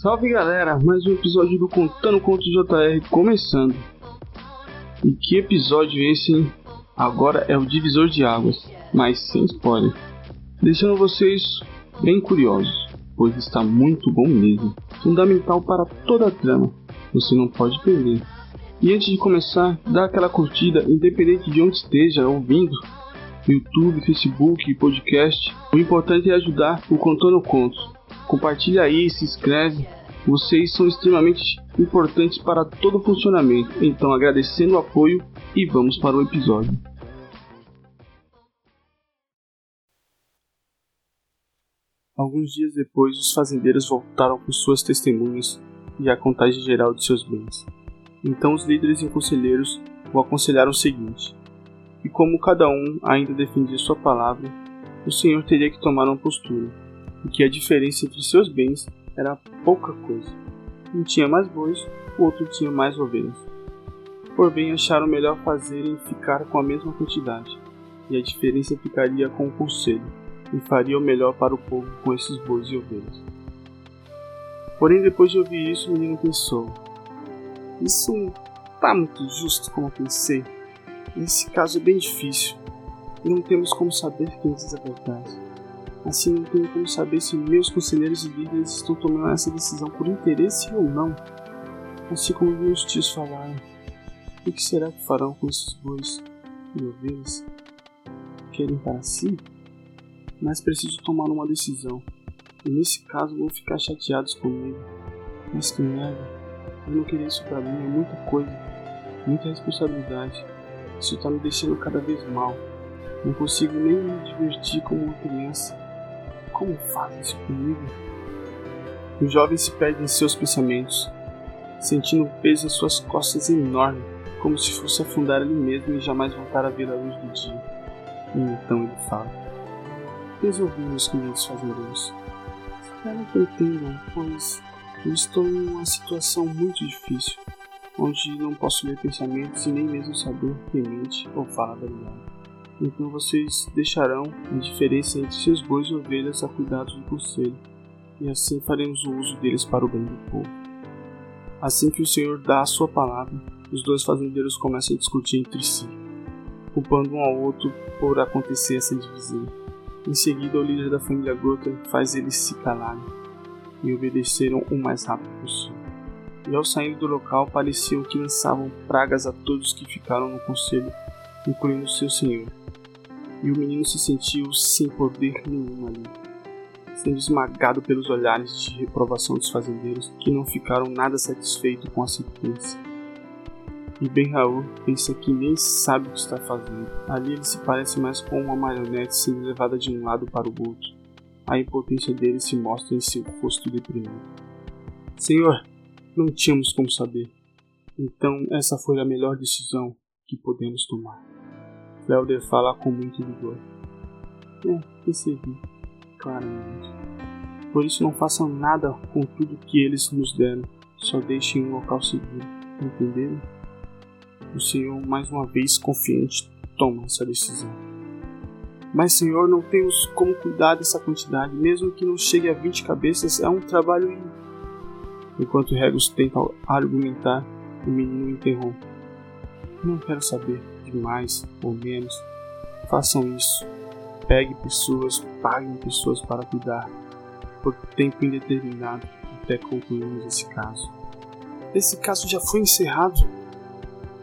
Salve galera, mais um episódio do Contando Contos JR começando. E que episódio esse, hein? Agora é o divisor de águas, mas sem spoiler. Deixando vocês bem curiosos, pois está muito bom mesmo. Fundamental para toda a trama, você não pode perder. E antes de começar, dá aquela curtida, independente de onde esteja ouvindo, YouTube, Facebook, podcast. O importante é ajudar o Contando Contos Compartilha aí, se inscreve. Vocês são extremamente importantes para todo o funcionamento. Então, agradecendo o apoio e vamos para o episódio. Alguns dias depois, os fazendeiros voltaram com suas testemunhas e a contagem geral de seus bens. Então, os líderes e conselheiros o aconselharam o seguinte: e como cada um ainda defendia sua palavra, o Senhor teria que tomar uma postura e que a diferença entre seus bens era pouca coisa. Um tinha mais bois, o outro tinha mais ovelhas. Por bem acharam melhor fazerem ficar com a mesma quantidade, e a diferença ficaria com o conselho, e faria o melhor para o povo com esses bois e ovelhas. Porém, depois de ouvir isso, o menino pensou: Isso não está muito justo como pensei. Nesse caso é bem difícil, e não temos como saber quem diz a verdade. Assim não tenho como saber se meus conselheiros e líderes estão tomando essa decisão por interesse ou não. Assim como meus tios falaram. O que será que farão com esses bois e ovelhas? Querem para si? Mas preciso tomar uma decisão. E nesse caso vão ficar chateados comigo. Mas que merda. Eu não queria isso para mim, é muita coisa. Muita responsabilidade. Isso tá me deixando cada vez mal. Não consigo nem me divertir como uma criança. Como faz isso comigo? O jovem se perde em seus pensamentos, sentindo o peso em suas costas enorme, como se fosse afundar ali mesmo e jamais voltar a ver a luz do dia. E então ele fala: Resolvi, meus queridos fazendeiros. Espero que entendam, pois eu estou em uma situação muito difícil, onde não posso ler pensamentos e nem mesmo saber quem mente ou fala a verdade. Então vocês deixarão a diferença entre seus bois e ovelhas a cuidado do conselho, e assim faremos o uso deles para o bem do povo. Assim que o Senhor dá a sua palavra, os dois fazendeiros começam a discutir entre si, culpando um ao outro por acontecer essa divisão. Em seguida, o líder da família Gota faz eles se calarem e obedeceram o mais rápido possível. E ao sair do local, pareciam que lançavam pragas a todos que ficaram no conselho, incluindo seu senhor e o menino se sentiu sem poder nenhum ali, sendo esmagado pelos olhares de reprovação dos fazendeiros que não ficaram nada satisfeitos com a sentença. E Ben Raul pensa que nem sabe o que está fazendo. Ali ele se parece mais com uma marionete sendo levada de um lado para o outro. A impotência dele se mostra em seu rosto deprimido. Senhor, não tínhamos como saber. Então essa foi a melhor decisão que podemos tomar. Felder fala com muito vigor. É, percebi, claramente. Por isso não façam nada com tudo que eles nos deram, só deixem um local seguro, entenderam? O Senhor, mais uma vez confiante, toma essa decisão. Mas, Senhor, não temos como cuidar dessa quantidade, mesmo que não chegue a 20 cabeças, é um trabalho. Enquanto Regus tenta argumentar, o menino interrompe. Não quero saber de mais ou menos, façam isso. Pegue pessoas, paguem pessoas para cuidar, por tempo indeterminado, até concluirmos esse caso. Esse caso já foi encerrado?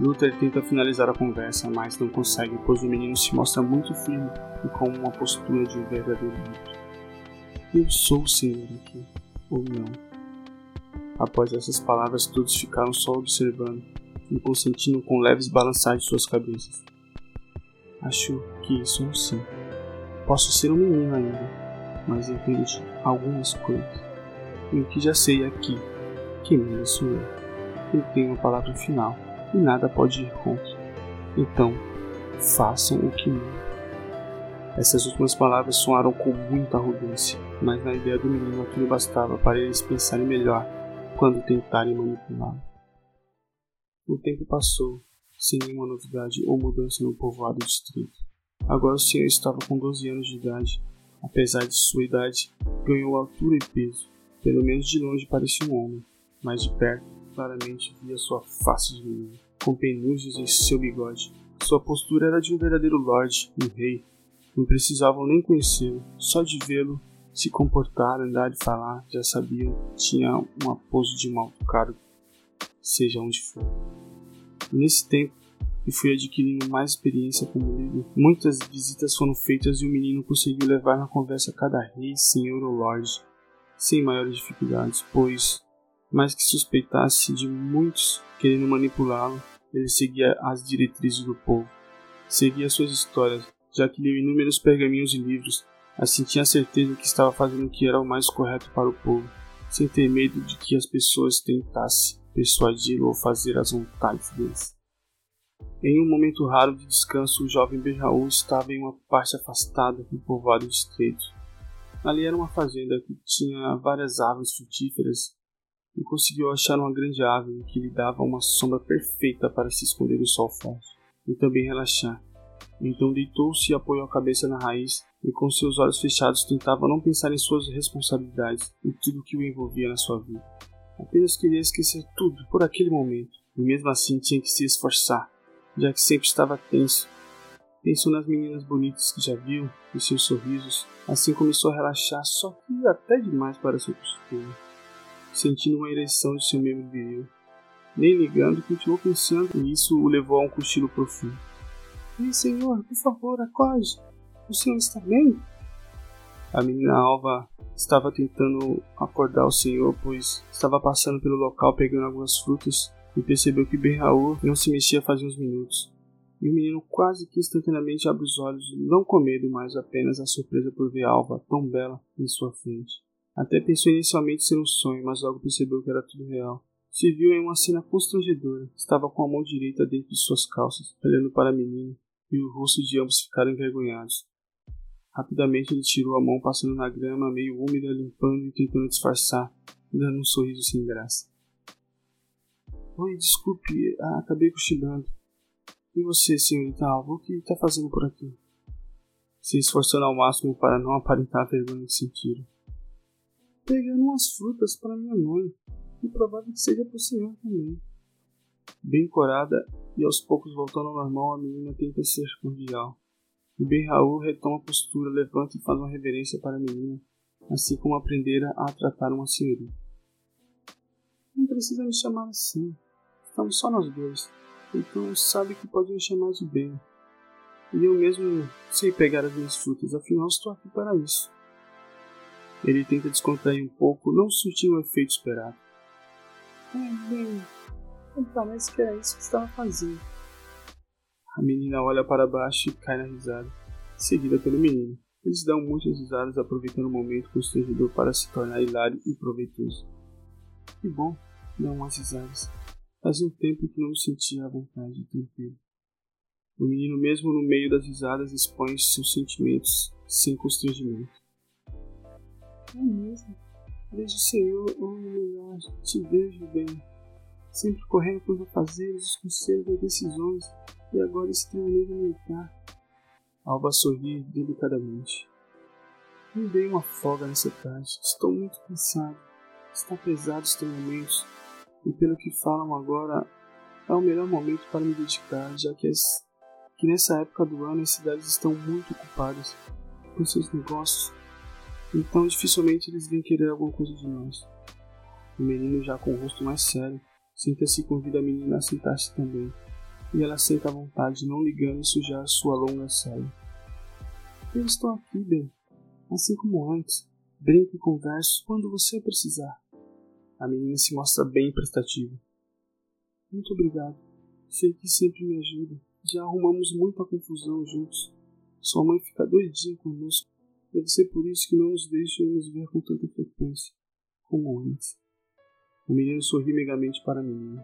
Luther tenta finalizar a conversa, mas não consegue, pois o menino se mostra muito firme e com uma postura de um verdadeiro luto. Eu sou o Senhor aqui, ou não? Após essas palavras, todos ficaram só observando, e consentindo com leves balançar de suas cabeças. Acho que isso é sim. Posso ser um menino ainda, mas entendo algumas coisas. E o que já sei aqui, que manda sou eu. Eu tenho a palavra final e nada pode ir contra. Então, façam o que manda. Essas últimas palavras soaram com muita arrogância, mas na ideia do menino aquilo bastava para eles pensarem melhor quando tentarem manipulá-lo. O tempo passou, sem nenhuma novidade ou mudança no povoado distrito. Agora o senhor estava com 12 anos de idade. Apesar de sua idade, ganhou altura e peso. Pelo menos de longe parecia um homem, mas de perto claramente via sua face de menino, com penugem em seu bigode. Sua postura era de um verdadeiro lord, um rei. Não precisavam nem conhecê-lo, só de vê-lo se comportar, andar e falar, já sabiam tinha um aposto de mal cargo, seja onde for. Nesse tempo, e fui adquirindo mais experiência como líder. Muitas visitas foram feitas e o menino conseguiu levar na conversa cada rei, senhor ou lorde, sem maiores dificuldades, pois, mais que suspeitasse de muitos querendo manipulá-lo, ele seguia as diretrizes do povo, seguia suas histórias, já que leu inúmeros pergaminhos e livros, assim tinha certeza que estava fazendo o que era o mais correto para o povo, sem ter medo de que as pessoas tentassem persuadi-lo ou fazer as vontades deles. Em um momento raro de descanso, o jovem Benjaú estava em uma parte afastada do povoado estreito. Ali era uma fazenda que tinha várias árvores frutíferas e conseguiu achar uma grande árvore que lhe dava uma sombra perfeita para se esconder do sol forte e também relaxar. Então deitou-se e apoiou a cabeça na raiz e com seus olhos fechados tentava não pensar em suas responsabilidades e tudo que o envolvia na sua vida. Apenas queria esquecer tudo por aquele momento e mesmo assim tinha que se esforçar, já que sempre estava tenso. Pensou nas meninas bonitas que já viu e seus sorrisos, assim começou a relaxar, só que até demais para seu costume sentindo uma ereção de seu membro viril. Nem ligando, continuou pensando e isso o levou a um cochilo profundo. Ei, senhor, por favor, acorde. O senhor está bem? A menina alva estava tentando acordar o senhor, pois estava passando pelo local pegando algumas frutas e percebeu que Ben Raul não se mexia fazia uns minutos. E o menino quase que instantaneamente abre os olhos, não com medo, mas apenas a surpresa por ver alva tão bela em sua frente. Até pensou inicialmente ser um sonho, mas logo percebeu que era tudo real. Se viu em uma cena constrangedora. Estava com a mão direita dentro de suas calças, olhando para a menina, e o rosto de ambos ficaram envergonhados. Rapidamente ele tirou a mão, passando na grama, meio úmida, limpando e tentando disfarçar, dando um sorriso sem graça. Oi, desculpe, ah, acabei cochilando. E você, senhorita Alva, o que está fazendo por aqui? Se esforçando ao máximo para não aparentar a vergonha que sentiram pegando umas frutas para minha mãe, e provável que seja para o senhor também. Bem corada e aos poucos voltando ao normal, a menina tenta ser cordial. E bem Raul retoma a postura, levanta e faz uma reverência para a menina, assim como aprendera a tratar uma senhorita. Não precisa me chamar assim. Estamos só nós dois. Então sabe que pode me chamar de bem. E eu mesmo sei pegar as minhas frutas, afinal estou aqui para isso. Ele tenta descontrair um pouco, não surtiu o efeito esperado. É, bem, parece que era isso que estava fazendo. A menina olha para baixo e cai na risada, seguida pelo menino. Eles dão muitas risadas aproveitando o momento constrangedor para se tornar hilário e proveitoso. Que bom, dão umas risadas. Fazia um tempo que não me sentia à vontade tranquilo. O menino, mesmo no meio das risadas, expõe seus sentimentos sem constrangimento. É mesmo. Vejo o Senhor, ou melhor, te vejo bem. Sempre correndo por afazeres, os conselhos e decisões, e agora extremamente militar. Alba sorri delicadamente. Me dei uma folga nessa tarde. Estou muito cansado. Está pesado os treinamentos, e pelo que falam agora, é o melhor momento para me dedicar, já que, as, que nessa época do ano as cidades estão muito ocupadas com seus negócios então dificilmente eles vêm querer alguma coisa de nós. O menino, já com o rosto mais sério, senta-se e convida a menina a sentar-se também, e ela senta à vontade, não ligando sujar sua longa saia. Eu estou aqui, Ben, assim como antes. Brinco e converso quando você precisar. A menina se mostra bem prestativa. Muito obrigado. Sei que sempre me ajuda. Já arrumamos muita confusão juntos. Sua mãe fica doidinha conosco Deve ser por isso que não nos deixam nos ver com tanta frequência, como antes. O menino sorri megamente para a menina.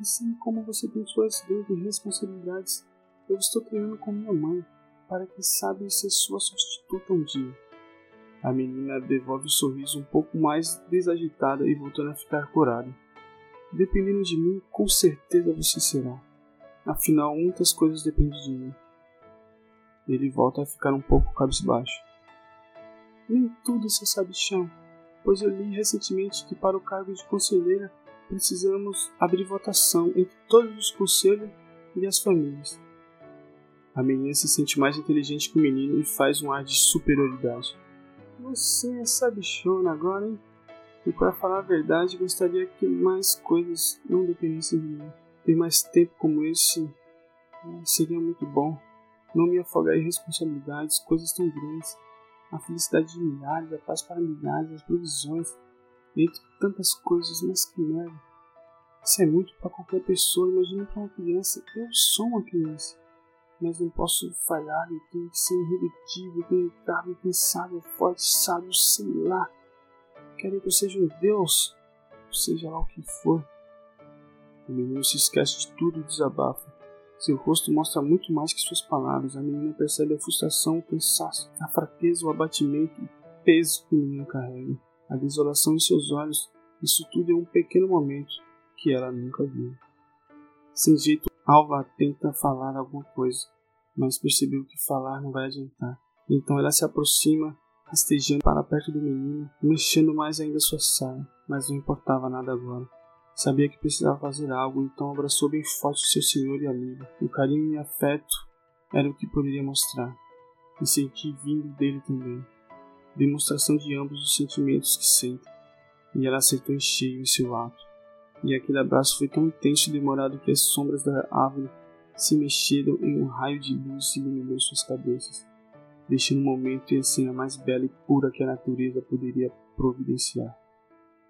Assim como você tem suas grandes responsabilidades, eu estou treinando com minha mãe, para que sabe ser sua substituta um dia. A menina devolve o sorriso um pouco mais desagitada e voltando a ficar corada. Dependendo de mim, com certeza você será. Afinal, muitas coisas dependem de mim. Ele volta a ficar um pouco cabisbaixo. Nem tudo seu sabichão. pois eu li recentemente que para o cargo de conselheira precisamos abrir votação entre todos os conselhos e as famílias. A menina se sente mais inteligente que o menino e faz um ar de superioridade. Você é sabichona agora, hein? E para falar a verdade, gostaria que mais coisas não dependessem de mim. Ter mais tempo como esse eh, seria muito bom. Não me afogar em responsabilidades, coisas tão grandes. A felicidade de milhares, a paz para milhares, as provisões, entre tantas coisas, mas que merda. Isso é muito para qualquer pessoa, imagina para uma criança. Eu sou uma criança, mas não posso falhar, eu tenho que ser irredutível, imutável, incansável, forte, sábio, sei lá. Querem que eu seja um Deus, seja lá o que for. O menino se esquece de tudo e desabafa. Seu rosto mostra muito mais que suas palavras. A menina percebe a frustração, o cansaço, a fraqueza, o abatimento, o peso que o menino carrega. A desolação em seus olhos. Isso tudo é um pequeno momento que ela nunca viu. Sem jeito, Alva tenta falar alguma coisa, mas percebeu que falar não vai adiantar. Então ela se aproxima, rastejando para perto do menino, mexendo mais ainda sua saia, mas não importava nada agora. Sabia que precisava fazer algo, então abraçou bem forte seu senhor e amigo. O carinho e afeto era o que poderia mostrar, e senti vindo dele também. Demonstração de ambos os sentimentos que sentem, e ela acertou em cheio em seu ato. E aquele abraço foi tão intenso e demorado que as sombras da árvore se mexeram em um raio de luz e iluminou suas cabeças, deixando o momento e a cena mais bela e pura que a natureza poderia providenciar,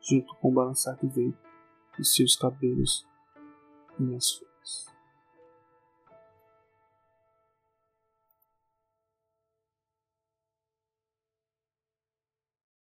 junto com o balançar do vento de seus cabelos e nas folhas.